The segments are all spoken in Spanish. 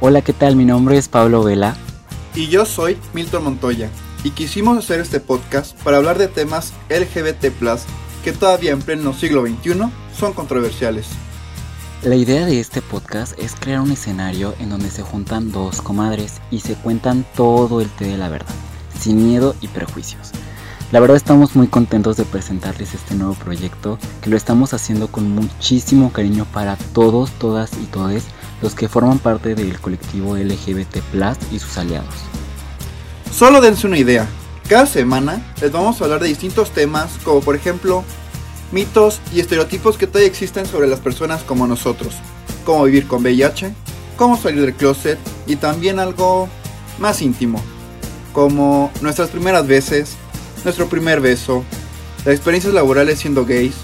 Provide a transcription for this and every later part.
Hola, ¿qué tal? Mi nombre es Pablo Vela. Y yo soy Milton Montoya. Y quisimos hacer este podcast para hablar de temas LGBT que todavía en pleno siglo XXI son controversiales. La idea de este podcast es crear un escenario en donde se juntan dos comadres y se cuentan todo el té de la verdad, sin miedo y prejuicios. La verdad estamos muy contentos de presentarles este nuevo proyecto que lo estamos haciendo con muchísimo cariño para todos, todas y todes los que forman parte del colectivo LGBT y sus aliados. Solo dense una idea, cada semana les vamos a hablar de distintos temas como por ejemplo mitos y estereotipos que todavía existen sobre las personas como nosotros, cómo vivir con VIH, cómo salir del closet y también algo más íntimo, como nuestras primeras veces, nuestro primer beso, las experiencias laborales siendo gays.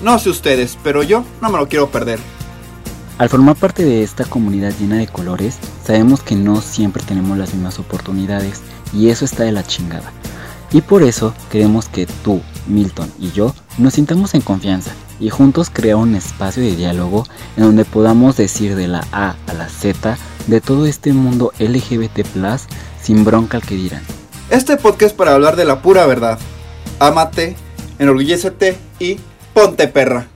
No sé ustedes, pero yo no me lo quiero perder. Al formar parte de esta comunidad llena de colores, sabemos que no siempre tenemos las mismas oportunidades y eso está de la chingada. Y por eso queremos que tú, Milton y yo nos sintamos en confianza y juntos crear un espacio de diálogo en donde podamos decir de la A a la Z de todo este mundo LGBT sin bronca al que dirán. Este podcast para hablar de la pura verdad. Ámate, enorgullécete y ponte perra.